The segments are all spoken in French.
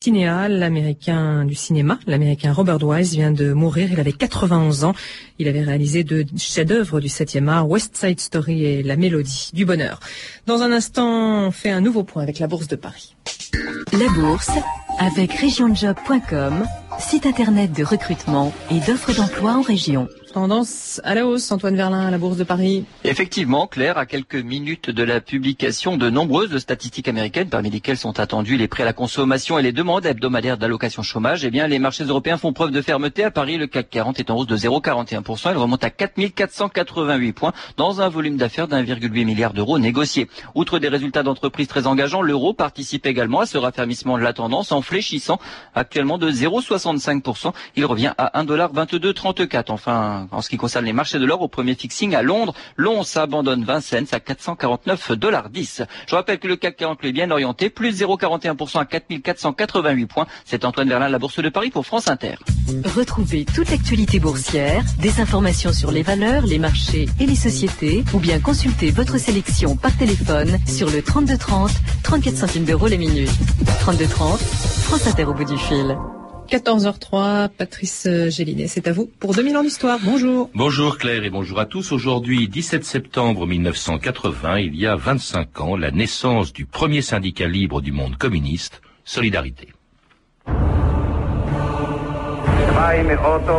cinéal, l'américain du cinéma, l'américain Robert Wise vient de mourir. Il avait 91 ans. Il avait réalisé deux chefs-d'œuvre du 7e art, West Side Story et La Mélodie du Bonheur. Dans un instant, on fait un nouveau point avec la Bourse de Paris. La Bourse avec regionjob.com, site internet de recrutement et d'offres d'emploi en région. Tendance à la hausse, Antoine Verlin à la Bourse de Paris. Effectivement, Claire, à quelques minutes de la publication de nombreuses statistiques américaines, parmi lesquelles sont attendus les prêts à la consommation et les demandes hebdomadaires d'allocation chômage, eh bien, les marchés européens font preuve de fermeté. À Paris, le CAC 40 est en hausse de 0,41%. Il remonte à 4488 points dans un volume d'affaires d'1,8 milliard d'euros négociés. Outre des résultats d'entreprise très engageants, l'euro participe également à ce raffermissement de la tendance en fléchissant actuellement de 0,65%. Il revient à 1,2234. Enfin, en ce qui concerne les marchés de l'or, au premier fixing à Londres, l'once abandonne 20 cents à 449 dollars 10. Je rappelle que le CAC 40 est bien orienté, plus 0,41% à 4488 points. C'est Antoine Verlin, la Bourse de Paris pour France Inter. Retrouvez toute l'actualité boursière, des informations sur les valeurs, les marchés et les sociétés, ou bien consultez votre sélection par téléphone sur le 3230, 34 centimes d'euros les minutes. 3230, France Inter au bout du fil. 14h03, Patrice Gélinet, c'est à vous pour 2000 ans d'histoire. Bonjour. Bonjour Claire et bonjour à tous. Aujourd'hui, 17 septembre 1980, il y a 25 ans, la naissance du premier syndicat libre du monde communiste, Solidarité.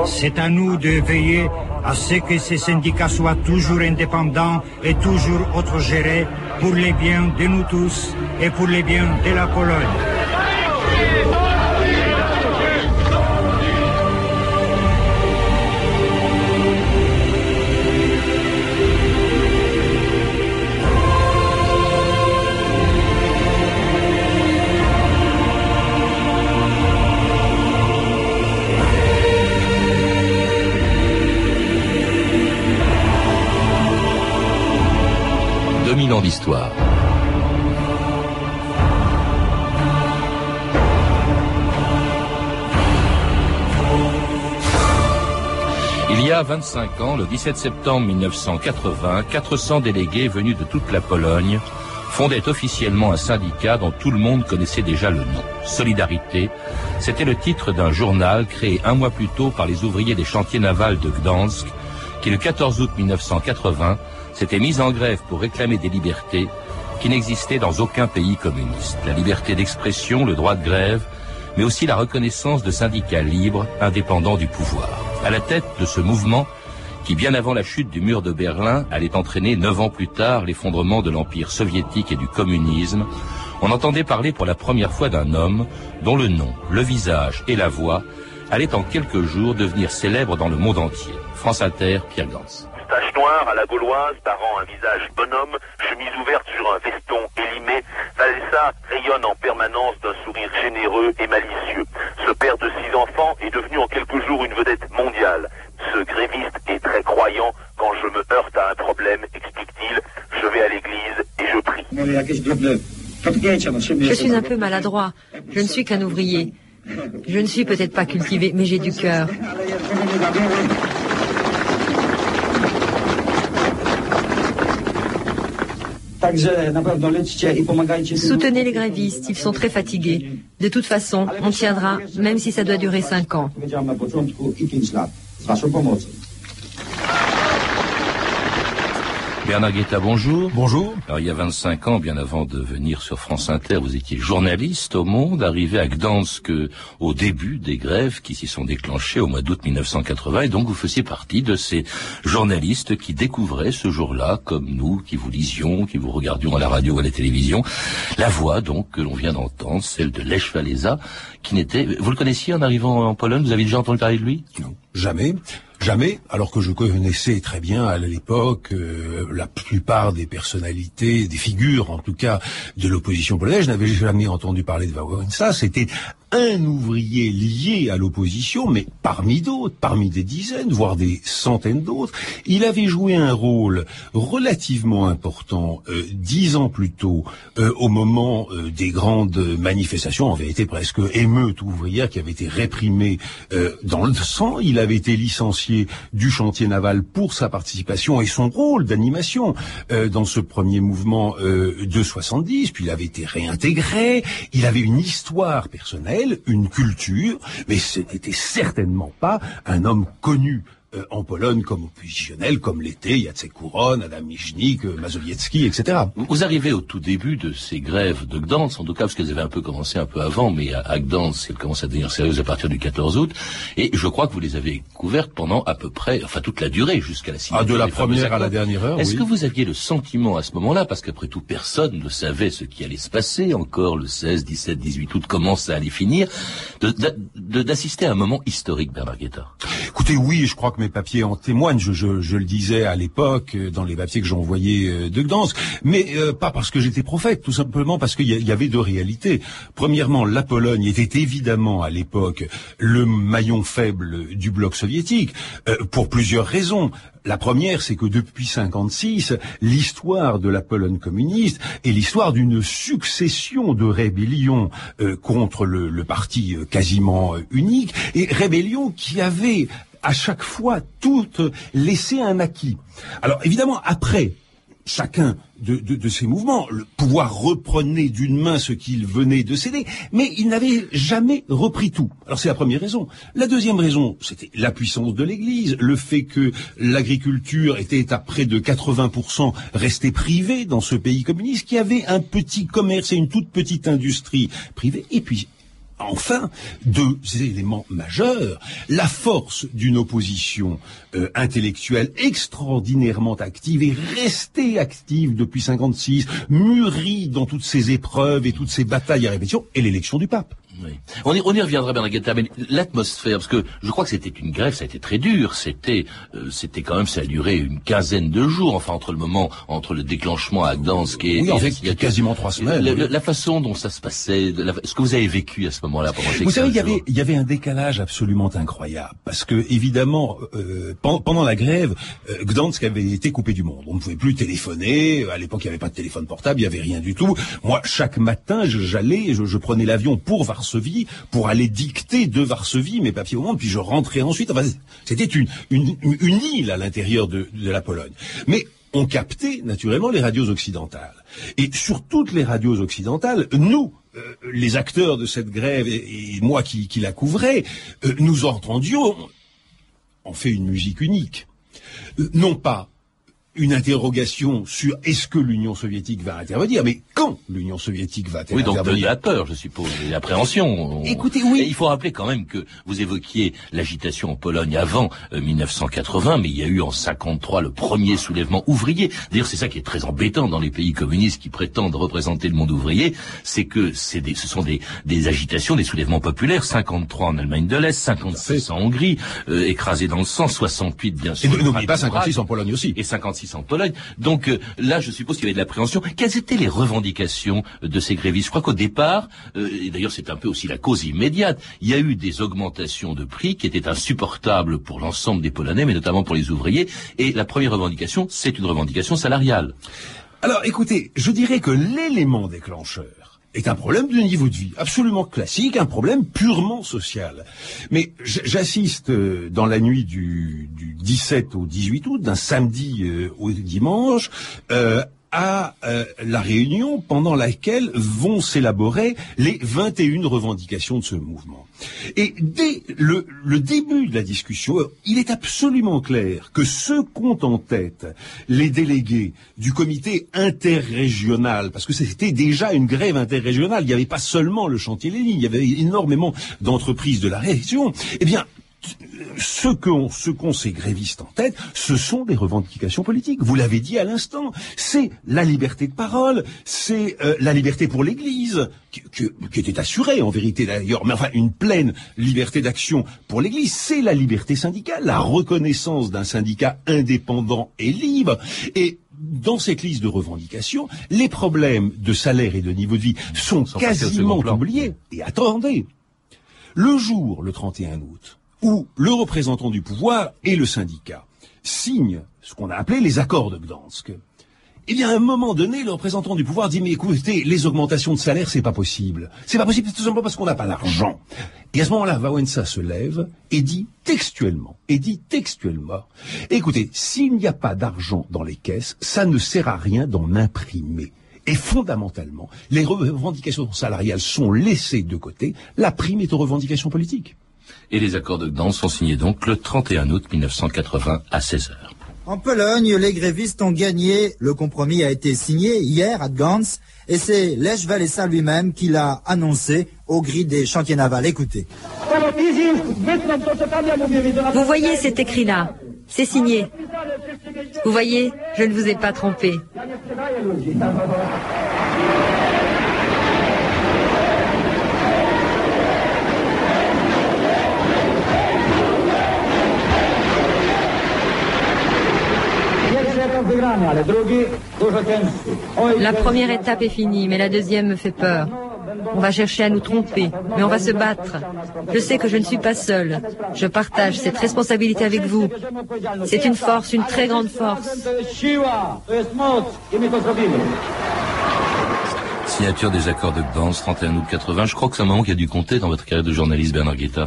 C'est à nous de veiller à ce que ces syndicats soient toujours indépendants et toujours autogérés pour les biens de nous tous et pour les biens de la Pologne. Il y a 25 ans, le 17 septembre 1980, 400 délégués venus de toute la Pologne fondaient officiellement un syndicat dont tout le monde connaissait déjà le nom. Solidarité, c'était le titre d'un journal créé un mois plus tôt par les ouvriers des chantiers navals de Gdansk, qui le 14 août 1980 s'était mis en grève pour réclamer des libertés qui n'existaient dans aucun pays communiste. La liberté d'expression, le droit de grève, mais aussi la reconnaissance de syndicats libres, indépendants du pouvoir. À la tête de ce mouvement, qui bien avant la chute du mur de Berlin allait entraîner neuf ans plus tard l'effondrement de l'empire soviétique et du communisme, on entendait parler pour la première fois d'un homme dont le nom, le visage et la voix allaient en quelques jours devenir célèbres dans le monde entier. France Inter, Pierre Gans. Noire à la gauloise, parant un visage bonhomme, chemise ouverte sur un veston élimé, Valessa rayonne en permanence d'un sourire généreux et malicieux. Ce père de six enfants est devenu en quelques jours une vedette mondiale. Ce gréviste est très croyant. Quand je me heurte à un problème, explique-t-il, je vais à l'église et je prie. Je suis un peu maladroit. Je ne suis qu'un ouvrier. Je ne suis peut-être pas cultivé, mais j'ai du cœur. Soutenez les grévistes, ils sont très fatigués. De toute façon, on tiendra, même si ça doit durer cinq ans. Bernard Guetta, bonjour. Bonjour. Alors, il y a 25 ans, bien avant de venir sur France Inter, vous étiez journaliste au Monde, arrivé à Gdansk au début des grèves qui s'y sont déclenchées au mois d'août 1980, et donc vous faisiez partie de ces journalistes qui découvraient ce jour-là, comme nous, qui vous lisions, qui vous regardions à la radio ou à la télévision, la voix donc que l'on vient d'entendre, celle de Lech Walesa, qui n'était... Vous le connaissiez en arrivant en Pologne? Vous avez déjà entendu parler de lui? Non, jamais. Jamais, alors que je connaissais très bien à l'époque euh, la plupart des personnalités, des figures en tout cas de l'opposition polonaise, je n'avais jamais entendu parler de Wałęsa. C'était un ouvrier lié à l'opposition, mais parmi d'autres, parmi des dizaines, voire des centaines d'autres. Il avait joué un rôle relativement important euh, dix ans plus tôt, euh, au moment euh, des grandes manifestations, en vérité presque émeutes ouvrières qui avaient été réprimées euh, dans le sang. Il avait été licencié du chantier naval pour sa participation et son rôle d'animation euh, dans ce premier mouvement de 70, puis il avait été réintégré, il avait une histoire personnelle, une culture, mais ce n'était certainement pas un homme connu euh, en Pologne comme oppositionnel, comme l'était Jacek Couronne, Adam Michnik, euh, Mazowiecki, etc. Vous arrivez au tout début de ces grèves de Gdansk, en tout cas parce qu'elles avaient un peu commencé un peu avant, mais à, à Gdansk, elles commencent à devenir sérieuses à partir du 14 août, et je crois que vous les avez couvertes pendant à peu près, enfin toute la durée, jusqu'à la signature. Ah, de la première à la dernière heure, Est-ce oui. que vous aviez le sentiment à ce moment-là, parce qu'après tout personne ne savait ce qui allait se passer encore le 16, 17, 18 août, comment ça allait finir, de- d'a- de- d'assister à un moment historique, Bernard Guetta? Écoutez, oui, je crois que mes papiers en témoignent. Je, le disais à l'époque euh, dans les papiers que j'ai envoyés euh, de Gdansk, mais euh, pas parce que j'étais prophète, tout simplement parce qu'il y, avait deux réalités. Premièrement, la Pologne était évidemment à l'époque le maillon faible du bloc soviétique pour plusieurs raisons. La première, c'est que depuis 56, l'histoire de la Pologne communiste est l'histoire d'une succession de rébellions contre le, parti quasiment unique, et rébellions qui avaient à chaque fois toutes laissé un acquis. Alors évidemment, après chacun de, de- de ces mouvements, le pouvoir reprenait d'une main ce qu'il venait de céder, mais il n'avait jamais repris tout. Alors c'est la première raison. La deuxième raison, c'était la puissance de l'Église, le fait que l'agriculture était à près de 80% restée privée dans ce pays communiste, qui avait un petit commerce et une toute petite industrie privée, et puis Enfin, deux éléments majeurs. La force d'une opposition euh, intellectuelle extraordinairement active et restée active depuis 56, mûrie dans toutes ces épreuves et toutes ces batailles à répétition, et l'élection du pape. Oui. On y, on y reviendra, Bernard Guetta, mais l'atmosphère, parce que je crois que c'était une grève, ça a été très dur. C'était, euh, c'était quand même, ça a duré une quinzaine de jours, enfin entre le moment, entre le déclenchement à Gdansk et, Oui, en fait, signature. quasiment trois semaines, la façon dont ça se passait, la- ce que vous avez vécu à ce moment-là pendant ces Vous savez, 15 il y avait, il y avait un décalage absolument incroyable parce que évidemment, euh, pen- pendant la grève, euh, Gdansk avait été coupé du monde. On ne pouvait plus téléphoner. À l'époque, il n'y avait pas de téléphone portable, il n'y avait rien du tout. Moi, chaque matin, j'allais, je, je prenais l'avion pour Varsovie pour aller dicter de Varsovie mes papiers au monde, puis je rentrais ensuite. Enfin, c'était une, une, île à l'intérieur de, la Pologne. Mais on captait naturellement les radios occidentales. Et sur toutes les radios occidentales, nous, euh, les acteurs de cette grève et, moi qui, qui la couvrais, euh, nous entendions, on fait une musique unique. Euh, non pas une interrogation sur est-ce que l'Union soviétique va intervenir, mais quand l'Union soviétique va Oui, donc de, de intervenir. la peur, je suppose, et l'appréhension. On- Écoutez, oui. Et il faut rappeler quand même que vous évoquiez l'agitation en Pologne avant euh, 1980, mais il y a eu en 53 le premier soulèvement ouvrier. D'ailleurs, c'est ça qui est très embêtant dans les pays communistes qui prétendent représenter le monde ouvrier, c'est que c'est des, ce sont des, des agitations, des soulèvements populaires. 53 en Allemagne de l'Est, 56 en Hongrie, euh, écrasés dans le sang, 68 bien Et sûr. n'oubliez pas Prague. 56 en Pologne aussi. et 56 en Pologne. Donc euh, là, je suppose qu'il y avait de l'appréhension. Quelles étaient les revendications euh, de ces grévistes? Je crois qu'au départ, euh, et d'ailleurs c'est un peu aussi la cause immédiate, il y a eu des augmentations de prix qui étaient insupportables pour l'ensemble des Polonais, mais notamment pour les ouvriers. Et la première revendication, c'est une revendication salariale. Alors écoutez, je dirais que l'élément déclencheur est un problème de niveau de vie, absolument classique, un problème purement social. Mais j'assiste euh, dans la nuit du, du 17 au 18 août, d'un samedi euh, au dimanche, euh, à euh, la réunion pendant laquelle vont s'élaborer les 21 revendications de ce mouvement. Et dès le, début de la discussion, il est absolument clair que ce qu'ont en tête les délégués du comité interrégional, parce que c'était déjà une grève interrégionale, il n'y avait pas seulement le chantier Lénine, il y avait énormément d'entreprises de la région, eh bien, ce qu'ont ce qu'ont ces grévistes en tête, ce sont des revendications politiques. Vous l'avez dit à l'instant, c'est la liberté de parole, c'est euh, la liberté pour l'Église, qui, qui était assurée en vérité d'ailleurs, mais enfin une pleine liberté d'action pour l'Église, c'est la liberté syndicale, la reconnaissance d'un syndicat indépendant et libre. Et dans cette liste de revendications, les problèmes de salaire et de niveau de vie sont quasiment oubliés. Et attendez, le jour, le 31 août, où le représentant du pouvoir et le syndicat signent ce qu'on a appelé les accords de Gdansk, eh bien, à un moment donné, le représentant du pouvoir dit, mais écoutez, les augmentations de salaire, c'est pas possible. C'est pas possible tout simplement parce qu'on n'a pas l'argent. Et à ce moment-là, Wałęsa se lève et dit textuellement, et dit textuellement, écoutez, s'il n'y a pas d'argent dans les caisses, ça ne sert à rien d'en imprimer. Et fondamentalement, les revendications salariales sont laissées de côté. La prime est aux revendications politiques. Et les accords de Gdansk sont signés donc le 31 août 1980 à 16 heures. En Pologne, les grévistes ont gagné. Le compromis a été signé hier à Gdansk et c'est Lech Walesa lui-même qui l'a annoncé au gris des chantiers navals. Écoutez. Vous voyez cet écrit-là? C'est signé. Vous voyez, je ne vous ai pas trompé. La première étape est finie, mais la deuxième me fait peur. On va chercher à nous tromper, mais on va se battre. Je sais que je ne suis pas seul. Je partage cette responsabilité avec vous. C'est une force, une très grande force. Signature des accords de Gdansk, 31 août 80. Je crois que c'est un moment qui a dû compter dans votre carrière de journaliste, Bernard Guetta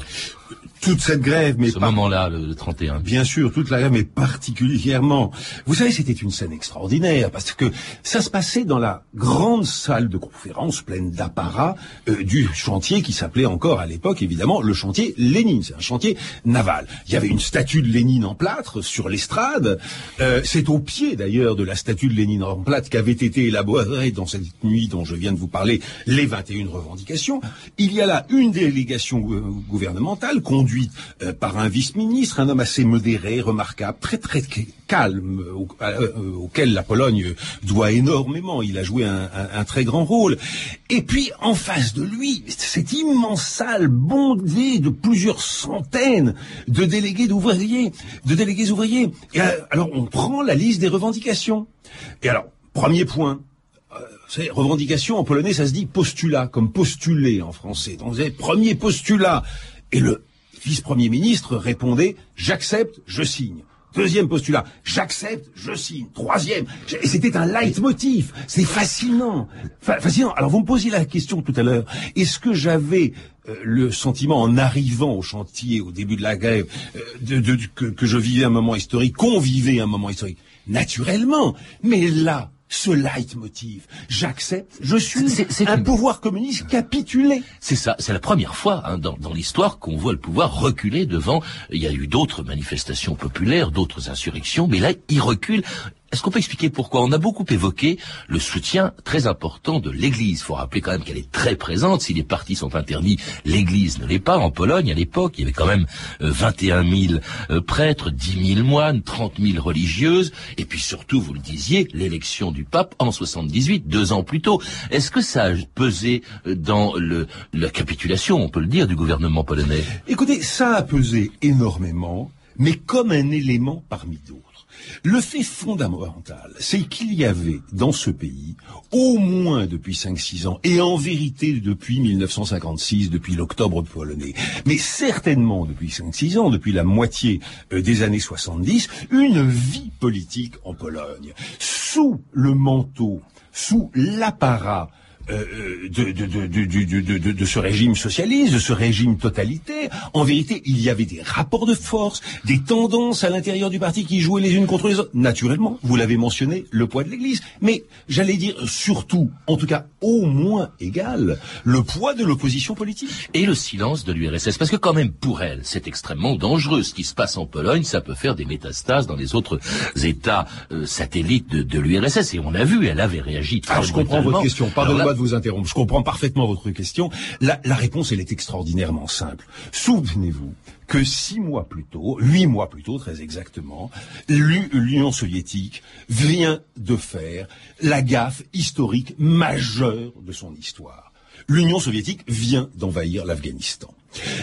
toute cette grève, mais ce moment-là, le, 31. Bien sûr, toute la grève, mais particulièrement. Vous savez, c'était une scène extraordinaire parce que ça se passait dans la grande salle de conférence pleine d'apparats euh, du chantier qui s'appelait encore à l'époque, évidemment, le chantier Lénine. C'est un chantier naval. Il y avait une statue de Lénine en plâtre sur l'estrade. Euh, c'est au pied d'ailleurs de la statue de Lénine en plâtre qu'avait été élaborée dans cette nuit dont je viens de vous parler les 21 revendications. Il y a là une délégation gouvernementale conduite euh, par un vice-ministre, un homme assez modéré, remarquable, très très calme, euh, auquel la Pologne doit énormément. Il a joué un, très grand rôle. Et puis en face de lui, cette immense salle bondée de plusieurs centaines de délégués d'ouvriers, de délégués ouvriers. Euh, alors on prend la liste des revendications. Et alors premier point, c'est revendication en polonais, ça se dit postulat, comme postuler en français. Donc vous avez premier postulat. Et le vice-premier ministre répondait J'accepte, je signe. Deuxième postulat, j'accepte, je signe. Troisième, c'était un leitmotiv. C'est fascinant, fascinant. Alors vous me posiez la question tout à l'heure. Est-ce que j'avais euh, le sentiment en arrivant au chantier au début de la grève euh, de, que, que je vivais un moment historique, qu'on vivait un moment historique? Naturellement. Mais là, ce leitmotiv. J'accepte, je suis c'est, un pouvoir communiste capitulé. C'est ça, c'est la première fois hein, dans, dans l'histoire qu'on voit le pouvoir reculer devant. Il y a eu d'autres manifestations populaires, d'autres insurrections, mais là, il recule est-ce qu'on peut expliquer pourquoi On a beaucoup évoqué le soutien très important de l'Église. Il faut rappeler quand même qu'elle est très présente. Si les partis sont interdits, l'Église ne l'est pas. En Pologne, à l'époque, il y avait quand même 21 euh, 000 euh, prêtres, 10 000 moines, 30 000 religieuses, et puis surtout, vous le disiez, l'élection du pape en 78, deux ans plus tôt. Est-ce que ça a pesé euh, dans la capitulation, on peut le dire, du gouvernement polonais? Écoutez, ça a pesé énormément, mais comme un élément parmi d'autres. Le fait fondamental, c'est qu'il y avait dans ce pays, au moins depuis 5-6 ans, et en vérité depuis 1956, depuis l'octobre polonais, mais certainement depuis 5-6 ans, depuis la moitié euh, des années 70, une vie politique en Pologne, sous le manteau, sous l'apparat euh, de, de, de, de, ce régime socialiste, de ce régime totalitaire. En vérité, il y avait des rapports de force, des tendances à l'intérieur du parti qui jouaient les unes contre les autres. Naturellement, vous l'avez mentionné, le poids de l'Église. Mais j'allais dire surtout, en tout cas au moins égal, le poids de l'opposition politique. Et le silence de l'URSS. Parce que quand même, pour elle, c'est extrêmement dangereux. Ce qui se passe en Pologne, ça peut faire des métastases dans les autres États euh, satellites de, l'URSS. Et on a vu, elle avait réagi très Alors, je comprends votre question. Pardonnez-moi de vous interrompre. Je comprends parfaitement votre question. La, réponse, elle est extraordinairement simple. Souvenez-vous que six mois plus tôt, huit mois plus tôt très exactement, l'Union soviétique vient de faire la gaffe historique majeure de son histoire. L'Union soviétique vient d'envahir l'Afghanistan.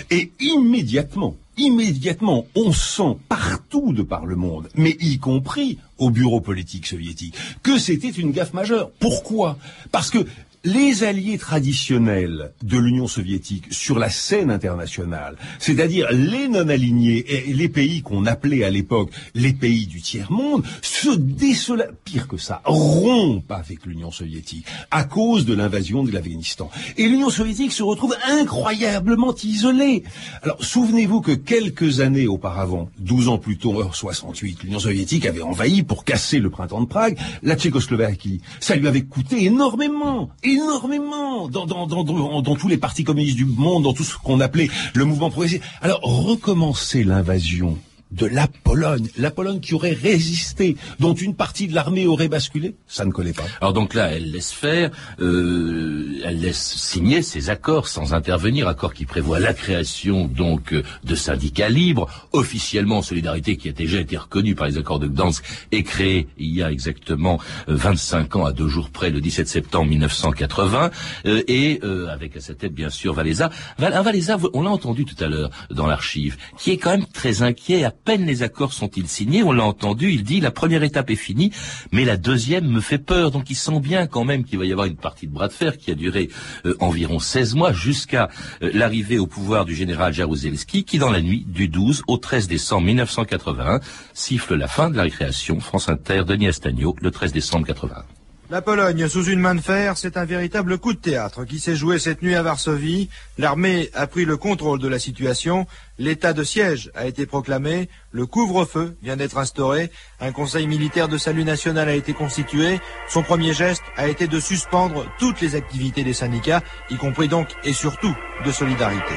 Et immédiatement, immédiatement, on sent partout de par le monde, mais y compris au bureau politique soviétique, que c'était une gaffe majeure. Pourquoi? Parce que les alliés traditionnels de l'Union soviétique sur la scène internationale, c'est-à-dire les non-alignés et les pays qu'on appelait à l'époque les pays du tiers-monde, se désola, pire que ça, rompent avec l'Union soviétique à cause de l'invasion de l'Afghanistan. Et l'Union soviétique se retrouve incroyablement isolée. Alors, souvenez-vous que quelques années auparavant, 12 ans plus tôt, 68, l'Union soviétique avait envahi pour casser le printemps de Prague la Tchécoslovaquie. Ça lui avait coûté énormément énormément dans, dans, dans, dans, tous les partis communistes du monde, dans tout ce qu'on appelait le mouvement progressiste. Alors, recommencer l'invasion de la Pologne, la Pologne qui aurait résisté, dont une partie de l'armée aurait basculé, ça ne collait pas. Alors donc là, elle laisse faire, euh, elle laisse signer ces accords sans intervenir, accords qui prévoient la création donc de syndicats libres, officiellement Solidarité qui a déjà été reconnue par les accords de Gdansk et créée il y a exactement 25 ans à deux jours près, le 17 septembre 1980, euh, et euh, avec à sa tête bien sûr Valéza. Val Valéza, on l'a entendu tout à l'heure dans l'archive, qui est quand même très inquiet peine les accords sont-ils signés, on l'a entendu, il dit la première étape est finie, mais la deuxième me fait peur. Donc il sent bien quand même qu'il va y avoir une partie de bras de fer qui a duré euh, environ 16 mois jusqu'à euh, l'arrivée au pouvoir du général Jaruzelski qui dans la nuit du 12 au 13 décembre 1981 siffle la fin de la récréation. France Inter, Denis Astagno, le 13 décembre 81. La Pologne sous une main de fer, c'est un véritable coup de théâtre qui s'est joué cette nuit à Varsovie. L'armée a pris le contrôle de la situation, l'état de siège a été proclamé, le couvre-feu vient d'être instauré, un conseil militaire de salut national a été constitué. Son premier geste a été de suspendre toutes les activités des syndicats, y compris donc et surtout de solidarité.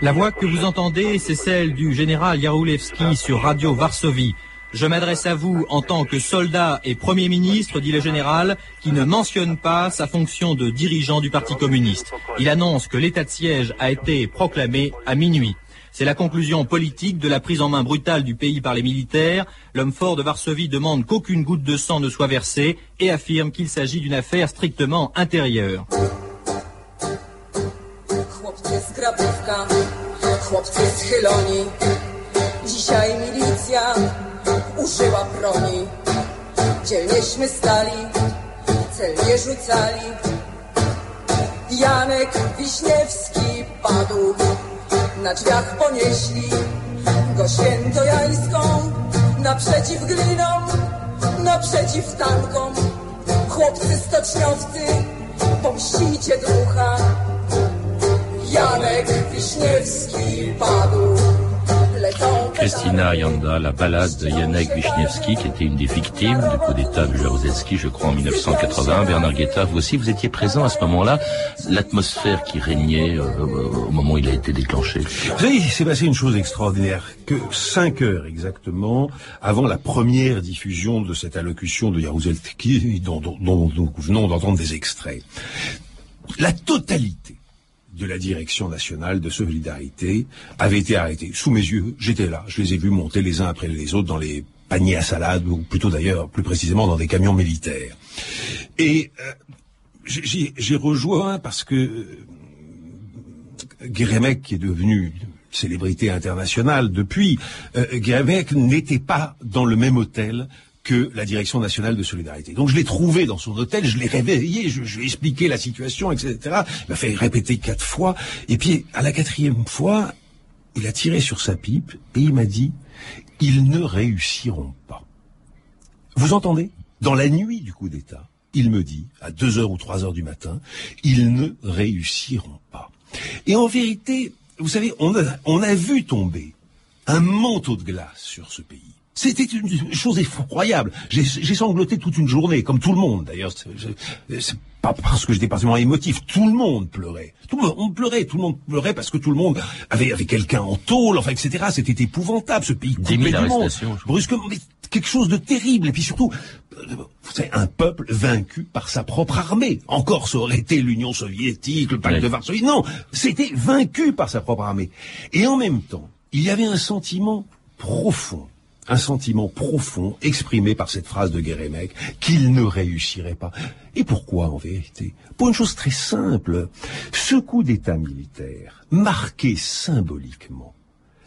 La voix que vous entendez, c'est celle du général Jaroulevski sur Radio Varsovie. Je m'adresse à vous en tant que soldat et Premier ministre, dit le général, qui ne mentionne pas sa fonction de dirigeant du Parti communiste. Il annonce que l'état de siège a été proclamé à minuit. C'est la conclusion politique de la prise en main brutale du pays par les militaires. L'homme fort de Varsovie demande qu'aucune goutte de sang ne soit versée et affirme qu'il s'agit d'une affaire strictement intérieure. Na drzwiach ponieśli go świętojańską, naprzeciw glinom, naprzeciw tankom. Chłopcy stoczniowcy, pomścicie ducha. Janek Wiśniewski padł. Christina Yanda, la balade de Yannick Wisniewski, qui était une des victimes du coup d'État de Jaruzelski, je crois, en 1980. Bernard Guetta, vous aussi, vous étiez présent à ce moment-là. L'atmosphère qui régnait euh, au moment où il a été déclenché. Vous savez, il s'est passé une chose extraordinaire, que cinq heures exactement avant la première diffusion de cette allocution de Jaruzelski, dont nous venons d'entendre des extraits, la totalité de la direction nationale de solidarité avait été arrêté. Sous mes yeux, j'étais là. Je les ai vus monter les uns après les autres dans les paniers à salade, ou plutôt d'ailleurs, plus précisément, dans des camions militaires. Et euh, j'ai rejoint parce que euh, qui est devenu célébrité internationale depuis, euh, n'était pas dans le même hôtel que la Direction nationale de solidarité. Donc je l'ai trouvé dans son hôtel, je l'ai réveillé, je, lui ai expliqué la situation, etc. Il m'a fait répéter quatre fois. Et puis, à la quatrième fois, il a tiré sur sa pipe et il m'a dit, ils ne réussiront pas. Vous entendez? Dans la nuit du coup d'État, il me dit, à deux heures ou trois heures du matin, ils ne réussiront pas. Et en vérité, vous savez, on a vu tomber un manteau de glace sur ce pays. C'était une chose effroyable. J'ai sangloté toute une journée, comme tout le monde d'ailleurs. C'est pas parce que j'étais particulièrement émotif. Tout le monde pleurait. Tout le monde on pleurait. Tout le monde pleurait parce que tout le monde avait, avait quelqu'un en tôle, enfin, etc. C'était épouvantable, ce pays coupé du monde. Brusquement, mais quelque chose de terrible. Et puis surtout, vous savez, un peuple vaincu par sa propre armée. Encore, ça aurait été l'Union soviétique, le pacte de Varsovie. Non, c'était vaincu par sa propre armée. Et en même temps, il y avait un sentiment profond un sentiment profond exprimé par cette phrase de Guérémec qu'il ne réussirait pas. Et pourquoi en vérité? Pour une chose très simple, ce coup d'État militaire marquait symboliquement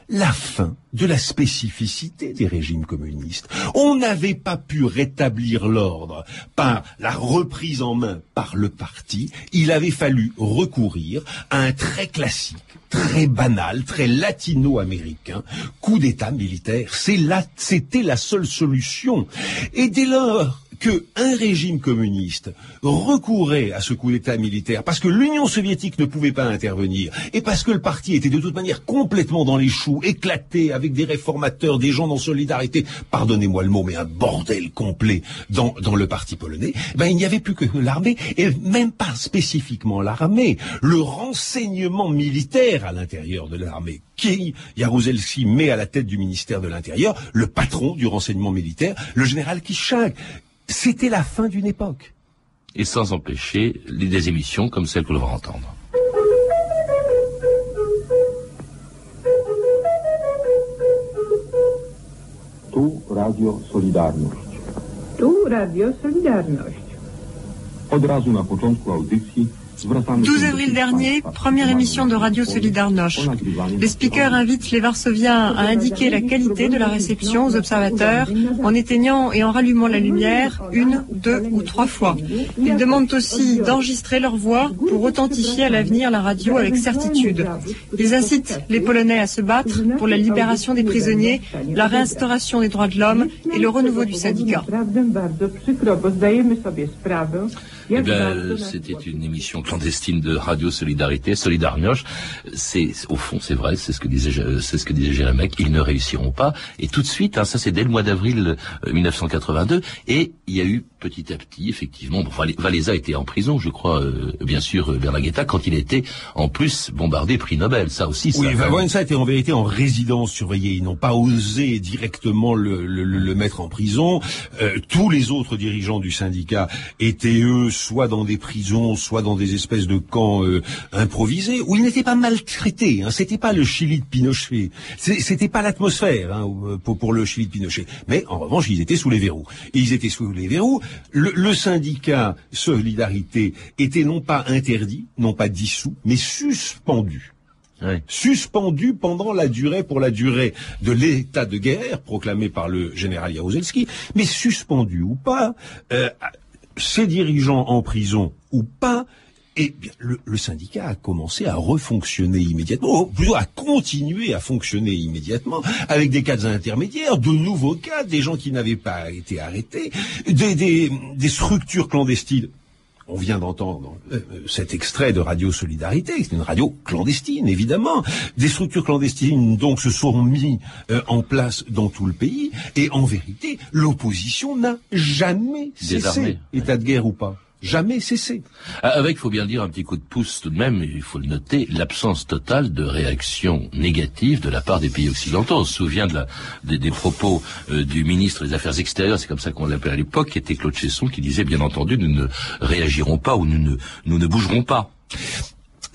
la fin de la spécificité des régimes communistes. On n'avait pas pu rétablir l'ordre par la reprise en main par le parti. Il avait fallu recourir à un très classique, très banal, très latino-américain coup d'État militaire. C'était la seule solution. Et dès lors que un régime communiste recourait à ce coup d'État militaire parce que l'Union soviétique ne pouvait pas intervenir et parce que le parti était de toute manière complètement dans les choux, éclaté avec des réformateurs, des gens dans solidarité, pardonnez-moi le mot, mais un bordel complet dans, dans le parti polonais, ben il n'y avait plus que l'armée et même pas spécifiquement l'armée, le renseignement militaire à l'intérieur de l'armée. Qui Jaruzelski met à la tête du ministère de l'Intérieur, le patron du renseignement militaire, le général Kishag. C'était la fin d'une époque. Et sans empêcher des émissions comme celle que l'on va entendre. Tu Radio Solidarność. Tu Radio Solidarność. Od razu na początku audycji 12 avril dernier, première émission de Radio Solidarność. Les speakers invitent les Varsoviens à indiquer la qualité de la réception aux observateurs en éteignant et en rallumant la lumière une, deux ou trois fois. Ils demandent aussi d'enregistrer leur voix pour authentifier à l'avenir la radio avec certitude. Ils incitent les Polonais à se battre pour la libération des prisonniers, la réinstauration des droits de l'homme et le renouveau du syndicat. Eh bien, c'était une émission clandestine de Radio Solidarité, Solidarność. C'est, au fond, c'est vrai, c'est ce que disait, c'est ce que disait Jérémec, ils ne réussiront pas. Et tout de suite, hein, ça c'est dès le mois d'avril 1982, euh, et il y a eu petit à petit, effectivement, bon, Valéza était en prison, je crois, euh, bien sûr, euh, Bernaguetta, quand il était en plus bombardé prix Nobel, ça aussi. Ça, oui, ça était en vérité en résidence surveillée. Ils n'ont pas osé directement le, le, le mettre en prison. Euh, tous les autres dirigeants du syndicat étaient eux soit dans des prisons, soit dans des espèces de camps euh, improvisés où ils n'étaient pas maltraités. Hein. C'était pas le Chili de Pinochet. C'était pas l'atmosphère hein, pour, pour le Chili de Pinochet. Mais en revanche, ils étaient sous les verrous. Et ils étaient sous les verrous le, syndicat Solidarité était non pas interdit, non pas dissous, mais suspendu. suspendu pendant la durée, pour la durée de l'état de guerre proclamé par le général Jaruzelski, mais suspendu ou pas, euh, ses dirigeants en prison ou pas, et bien, le, syndicat a commencé à refonctionner immédiatement, ou plutôt à continuer à fonctionner immédiatement, avec des cadres intermédiaires, de nouveaux cadres, des gens qui n'avaient pas été arrêtés, des, des, structures clandestines on vient d'entendre euh, cet extrait de Radio Solidarité, c'est une radio clandestine, évidemment. Des structures clandestines, donc, se sont mis euh, en place dans tout le pays. Et en vérité, l'opposition n'a jamais cessé, état de guerre ou pas jamais cessé. Ah, avec, il faut bien dire, un petit coup de pouce tout de même, il faut le noter, l'absence totale de réaction négative de la part des pays occidentaux. On se souvient de la, des, propos euh, du ministre des Affaires extérieures, c'est comme ça qu'on l'appelait à l'époque, qui était Claude Chesson, qui disait, bien entendu, nous ne réagirons pas ou nous ne, nous ne bougerons pas.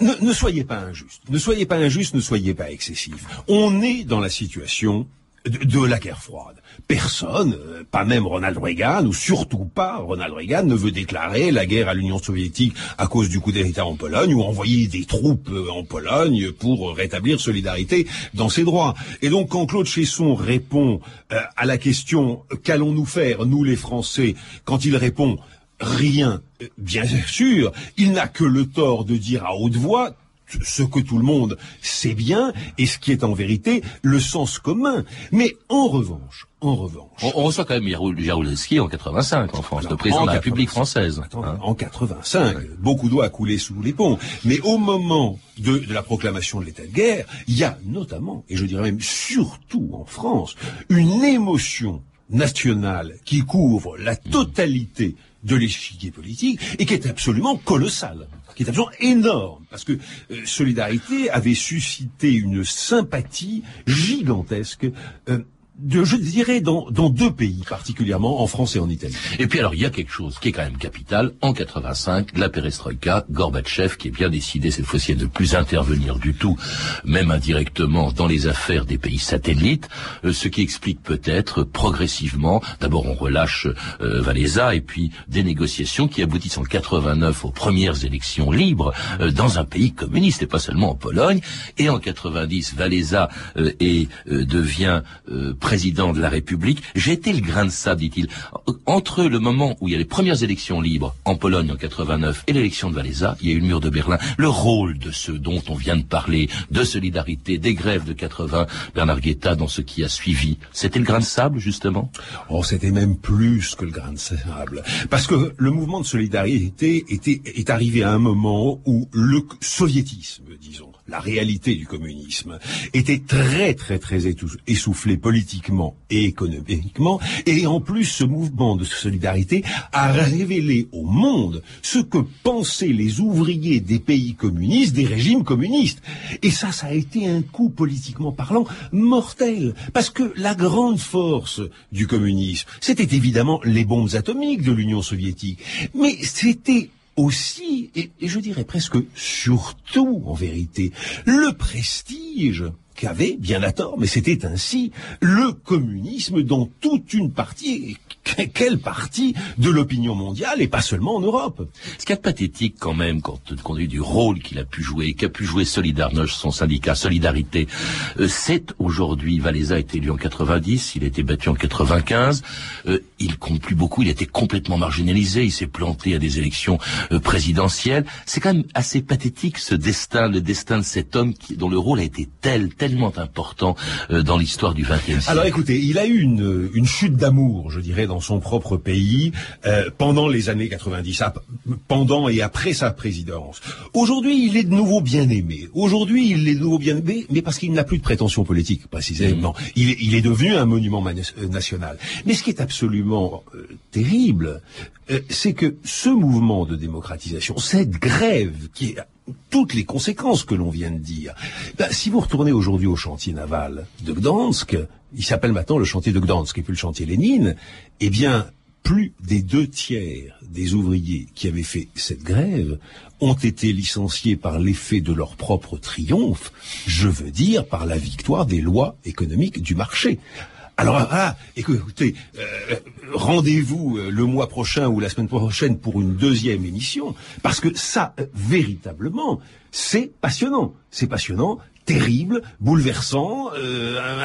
Ne, ne soyez pas injuste. Ne soyez pas injuste, ne soyez pas excessif. On est dans la situation de, la guerre froide. Personne, euh, pas même Ronald Reagan, ou surtout pas Ronald Reagan, ne veut déclarer la guerre à l'Union soviétique à cause du coup d'État en Pologne, ou envoyer des troupes euh, en Pologne pour rétablir solidarité dans ses droits. Et donc quand Claude Chesson répond euh, à la question qu'allons-nous faire, nous les Français, quand il répond rien, bien sûr, il n'a que le tort de dire à haute voix ce que tout le monde sait bien et ce qui est en vérité le sens commun. Mais en revanche, en revanche. On, reçoit quand même Jaruzelski en 85 en France, le président de la République française. Hein. En 85, beaucoup d'eau a coulé sous les ponts. Mais au moment de, de la proclamation de l'état de guerre, il y a notamment, et je dirais même surtout en France, une émotion nationale qui couvre la totalité de l'échiquier politique et qui est absolument colossale qui est absolument énorme, parce que euh, Solidarité avait suscité une sympathie gigantesque. Euh, de, je dirais, dans, deux pays particulièrement, en France et en Italie. Et puis alors, il y a quelque chose qui est quand même capital. En 85, la perestroïka, Gorbatchev, qui est bien décidé cette fois-ci à ne plus intervenir du tout, même indirectement, dans les affaires des pays satellites, euh, ce qui explique peut-être progressivement, d'abord on relâche euh, Valéza, et puis des négociations qui aboutissent en 89 aux premières élections libres euh, dans un pays communiste, et pas seulement en Pologne, et en 90, Valéza euh, euh, devient président de la République. J'ai été le grain de sable, dit-il. Entre le moment où il y a les premières élections libres en Pologne en 89 et l'élection de Valéza, il y a eu le mur de Berlin. Le rôle de ceux dont on vient de parler, de solidarité, des grèves de 80, Bernard Guetta dans ce qui a suivi, c'était le grain de sable, justement? Oh, c'était même plus que le grain de sable. Parce que le mouvement de solidarité était, est arrivé à un moment où le soviétisme, disons, la réalité du communisme était très très très essoufflée politiquement et économiquement. Et en plus ce mouvement de solidarité a révélé au monde ce que pensaient les ouvriers des pays communistes, des régimes communistes. Et ça, ça a été un coup politiquement parlant mortel. Parce que la grande force du communisme, c'était évidemment les bombes atomiques de l'Union soviétique, mais c'était aussi, et, je dirais presque surtout en vérité, le prestige qu'avait, bien à tort, mais c'était ainsi, le communisme dans toute une partie, quelle partie de l'opinion mondiale, et pas seulement en Europe. Ce qui est pathétique quand même, quand on dit du rôle qu'il a pu jouer, qu'a pu jouer Solidarność, son syndicat Solidarité, euh, c'est aujourd'hui, Valéza a été élu en 90, il a été battu en 95, euh, il compte plus beaucoup, il a été complètement marginalisé, il s'est planté à des élections euh, présidentielles. C'est quand même assez pathétique ce destin, le destin de cet homme qui, dont le rôle a été tel, tellement important euh, dans l'histoire du XXe siècle. Alors écoutez, il a eu une, une chute d'amour, je dirais, dans son propre pays euh, pendant les années 90, pendant et après sa présidence. Aujourd'hui, il est de nouveau bien aimé. Aujourd'hui, il est de nouveau bien aimé, mais parce qu'il n'a plus de prétention politique, précisément. Mmh. Il, est, il, est devenu un monument euh, national. Mais ce qui est absolument euh, terrible, euh, c'est que ce mouvement de démocratisation, cette grève qui a toutes les conséquences que l'on vient de dire, ben, si vous retournez aujourd'hui au chantier naval de Gdansk, il s'appelle maintenant le chantier de Gdansk et puis le chantier Lénine, eh bien, plus des deux tiers des ouvriers qui avaient fait cette grève ont été licenciés par l'effet de leur propre triomphe, je veux dire par la victoire des lois économiques du marché. Alors ah, écoutez, euh, rendez-vous euh, le mois prochain ou la semaine prochaine pour une deuxième émission, parce que ça, euh, véritablement, c'est passionnant. C'est passionnant, terrible, bouleversant,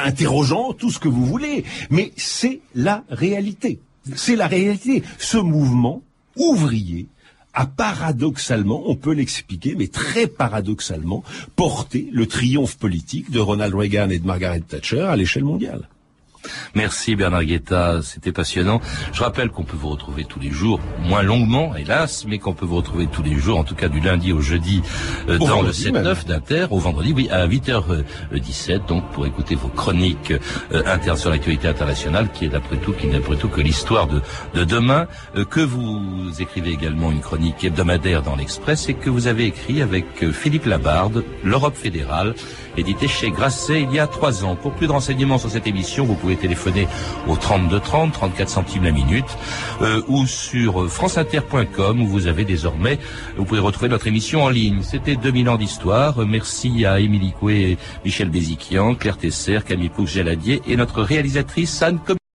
interrogeant, tout ce que vous voulez. Mais c'est la réalité. C'est la réalité. Ce mouvement ouvrier a paradoxalement, on peut l'expliquer, mais très paradoxalement, porté le triomphe politique de Ronald Reagan et de Margaret Thatcher à l'échelle mondiale. Merci Bernard Guetta, c'était passionnant. Je rappelle qu'on peut vous retrouver tous les jours, moins longuement hélas, mais qu'on peut vous retrouver tous les jours, en tout cas du lundi au jeudi, euh, dans le 7-9 d'Inter, au vendredi, oui, à 8h17, donc pour écouter vos chroniques euh, inter sur l'actualité internationale, qui est d'après tout, qui n'est d'après tout que l'histoire de, de demain, euh, que vous écrivez également une chronique hebdomadaire dans l'Express et que vous avez écrit avec Philippe Labarde, l'Europe fédérale, édité chez Grasset il y a trois ans. Pour plus de renseignements sur cette émission, vous pouvez téléphoner au 32 30, 34 centimes la minute, euh, ou sur franceinter.com où vous avez désormais, vous pouvez retrouver notre émission en ligne. C'était 2000 ans d'histoire. Merci à Émilie Coué, Michel Béziquian, Claire Tesser, Camille Pouch-Jaladier et notre réalisatrice Anne Comé.